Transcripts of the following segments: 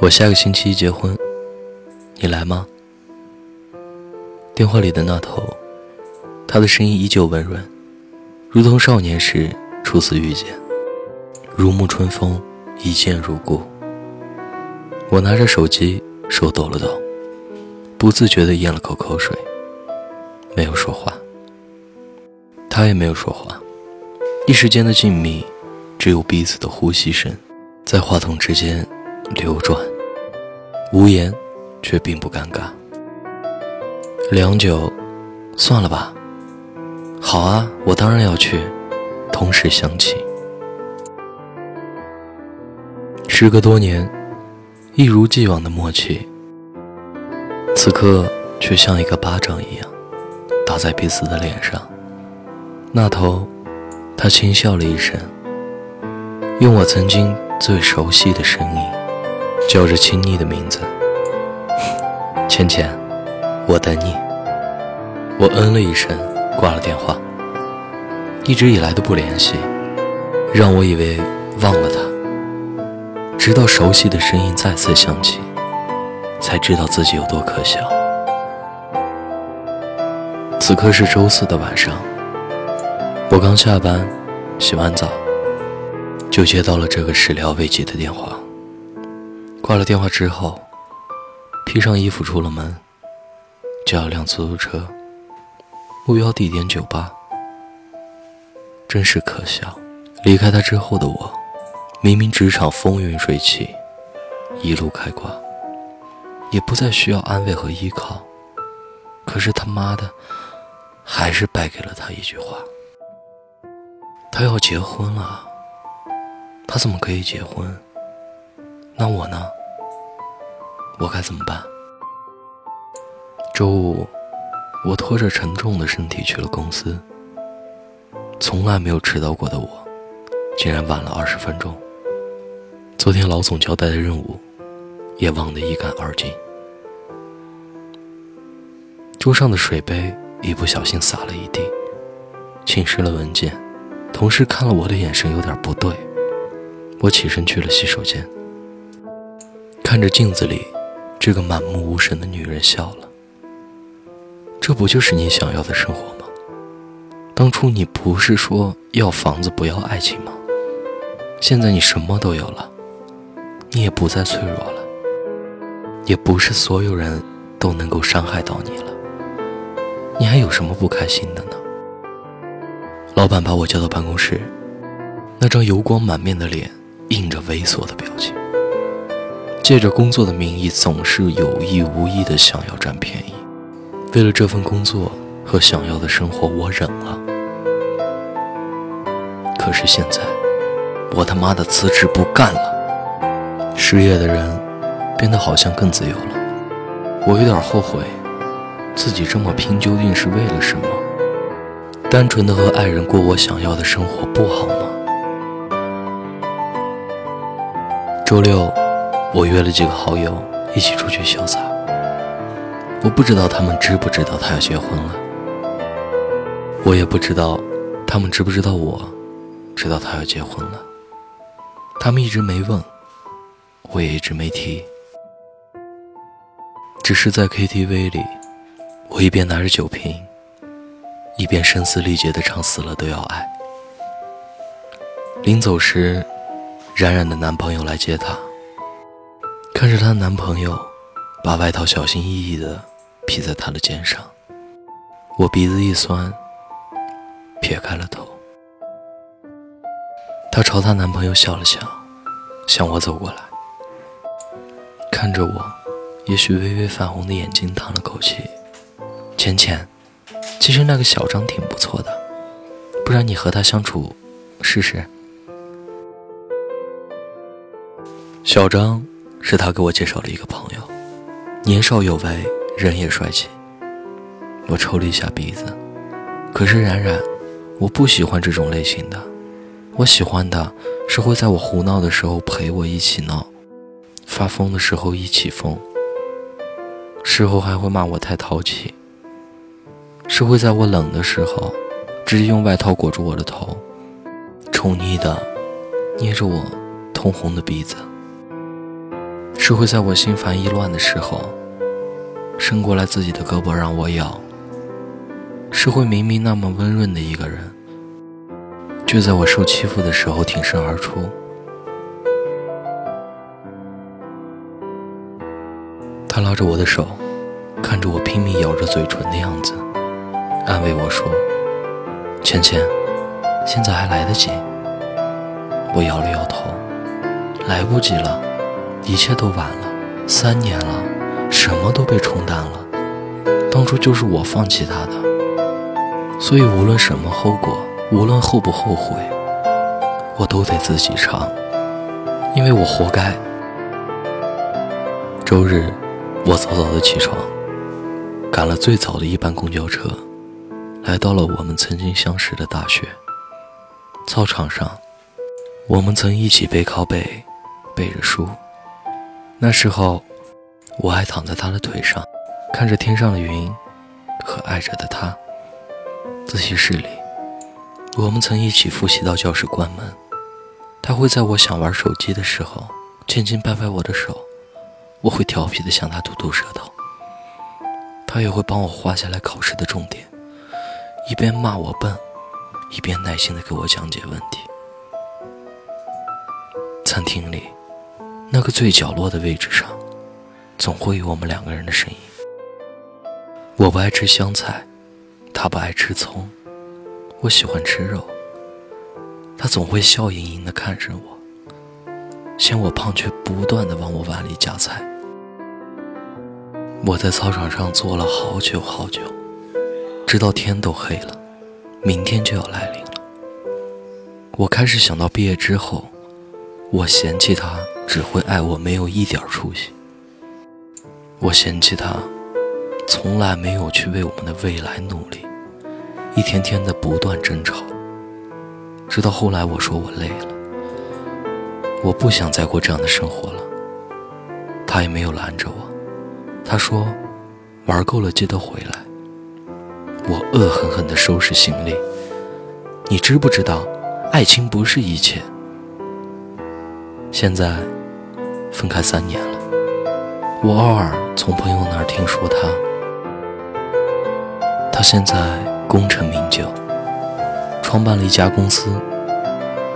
我下个星期一结婚，你来吗？电话里的那头，他的声音依旧温润，如同少年时初次遇见，如沐春风，一见如故。我拿着手机，手抖了抖，不自觉地咽了口口水，没有说话。他也没有说话，一时间的静谧，只有彼此的呼吸声在话筒之间流转。无言，却并不尴尬。良久，算了吧。好啊，我当然要去。同时想起，时隔多年，一如既往的默契，此刻却像一个巴掌一样，打在彼此的脸上。那头，他轻笑了一声，用我曾经最熟悉的声音。叫着亲昵的名字，浅浅，我等你。我嗯了一声，挂了电话。一直以来的不联系，让我以为忘了他。直到熟悉的声音再次响起，才知道自己有多可笑。此刻是周四的晚上，我刚下班，洗完澡，就接到了这个始料未及的电话。挂了电话之后，披上衣服出了门，叫了辆出租车，目标地点酒吧。真是可笑，离开他之后的我，明明职场风云水起，一路开挂，也不再需要安慰和依靠，可是他妈的，还是败给了他一句话。他要结婚了，他怎么可以结婚？那我呢？我该怎么办？周五，我拖着沉重的身体去了公司。从来没有迟到过的我，竟然晚了二十分钟。昨天老总交代的任务，也忘得一干二净。桌上的水杯一不小心洒了一地，浸湿了文件。同事看了我的眼神有点不对，我起身去了洗手间，看着镜子里。这个满目无神的女人笑了。这不就是你想要的生活吗？当初你不是说要房子不要爱情吗？现在你什么都有了，你也不再脆弱了，也不是所有人都能够伤害到你了。你还有什么不开心的呢？老板把我叫到办公室，那张油光满面的脸印着猥琐的表情。借着工作的名义，总是有意无意的想要占便宜。为了这份工作和想要的生活，我忍了。可是现在，我他妈的辞职不干了。失业的人变得好像更自由了。我有点后悔，自己这么拼究竟是为了什么？单纯的和爱人过我想要的生活不好吗？周六。我约了几个好友一起出去潇洒。我不知道他们知不知道他要结婚了，我也不知道他们知不知道我知道他要结婚了。他们一直没问，我也一直没提。只是在 KTV 里，我一边拿着酒瓶，一边声嘶力竭地唱《死了都要爱》。临走时，冉冉的男朋友来接她。看着她男朋友把外套小心翼翼地披在她的肩上，我鼻子一酸，撇开了头。她朝她男朋友笑了笑，向我走过来，看着我，也许微微泛红的眼睛，叹了口气：“浅浅，其实那个小张挺不错的，不然你和他相处试试。”小张。是他给我介绍了一个朋友，年少有为，人也帅气。我抽了一下鼻子，可是冉冉，我不喜欢这种类型的。我喜欢的是会在我胡闹的时候陪我一起闹，发疯的时候一起疯，事后还会骂我太淘气。是会在我冷的时候，直接用外套裹住我的头，宠溺的捏着我通红的鼻子。是会在我心烦意乱的时候，伸过来自己的胳膊让我咬；是会明明那么温润的一个人，却在我受欺负的时候挺身而出。他拉着我的手，看着我拼命咬着嘴唇的样子，安慰我说：“芊芊，现在还来得及。”我摇了摇头：“来不及了，一切都晚了。三年了，什么都被冲淡了。当初就是我放弃他的，所以无论什么后果，无论后不后悔，我都得自己尝，因为我活该。”周日。我早早的起床，赶了最早的一班公交车，来到了我们曾经相识的大学操场上。我们曾一起背靠背，背着书。那时候，我还躺在他的腿上，看着天上的云和爱着的他。自习室里，我们曾一起复习到教室关门。他会在我想玩手机的时候，轻轻拍拍我的手。我会调皮的向他吐吐舌头，他也会帮我画下来考试的重点，一边骂我笨，一边耐心的给我讲解问题。餐厅里，那个最角落的位置上，总会有我们两个人的身影。我不爱吃香菜，他不爱吃葱，我喜欢吃肉。他总会笑盈盈的看着我，嫌我胖，却不断的往我碗里夹菜。我在操场上坐了好久好久，直到天都黑了，明天就要来临了。我开始想到毕业之后，我嫌弃他只会爱我，没有一点出息。我嫌弃他，从来没有去为我们的未来努力，一天天的不断争吵。直到后来，我说我累了，我不想再过这样的生活了。他也没有拦着我。他说：“玩够了，记得回来。”我恶狠狠地收拾行李。你知不知道，爱情不是一切。现在分开三年了，我偶尔从朋友那儿听说他，他现在功成名就，创办了一家公司。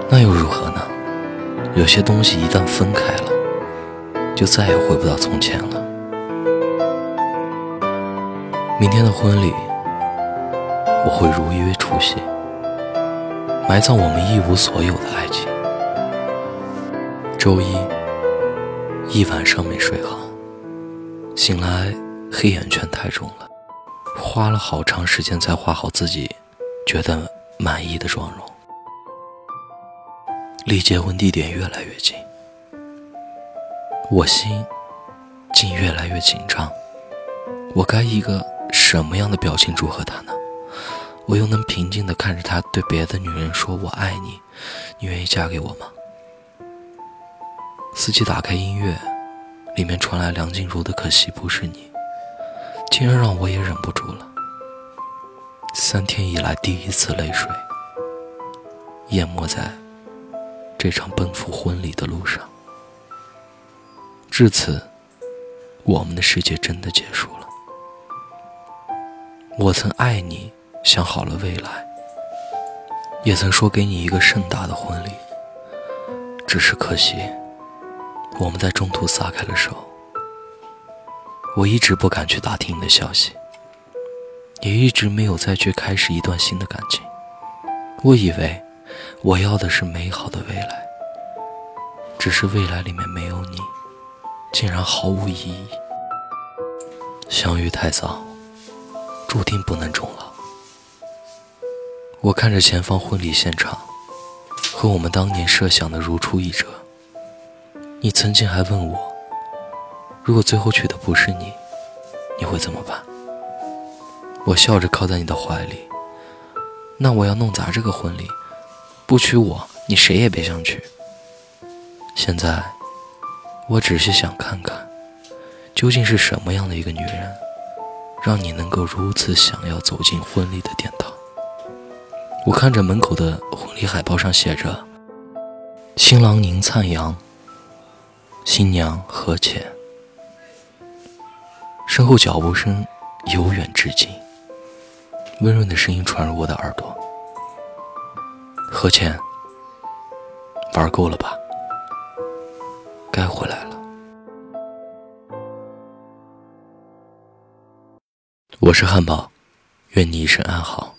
那又如何呢？有些东西一旦分开了，就再也回不到从前了。明天的婚礼，我会如约出席，埋葬我们一无所有的爱情。周一，一晚上没睡好，醒来黑眼圈太重了，花了好长时间才画好自己觉得满意的妆容。离结婚地点越来越近，我心竟越来越紧张。我该一个。什么样的表情祝贺他呢？我又能平静地看着他对别的女人说“我爱你”，你愿意嫁给我吗？司机打开音乐，里面传来梁静茹的《可惜不是你》，竟然让我也忍不住了。三天以来第一次泪水，淹没在这场奔赴婚礼的路上。至此，我们的世界真的结束了。我曾爱你，想好了未来，也曾说给你一个盛大的婚礼。只是可惜，我们在中途撒开了手。我一直不敢去打听你的消息，也一直没有再去开始一段新的感情。我以为我要的是美好的未来，只是未来里面没有你，竟然毫无意义。相遇太早。注定不能终老。我看着前方婚礼现场，和我们当年设想的如出一辙。你曾经还问我，如果最后娶的不是你，你会怎么办？我笑着靠在你的怀里。那我要弄砸这个婚礼，不娶我，你谁也别想娶。现在，我只是想看看，究竟是什么样的一个女人。让你能够如此想要走进婚礼的殿堂。我看着门口的婚礼海报上写着“新郎宁灿阳”，新娘何浅。身后脚步声由远至近，温润的声音传入我的耳朵。何浅，玩够了吧？该回来了。我是汉堡，愿你一生安好。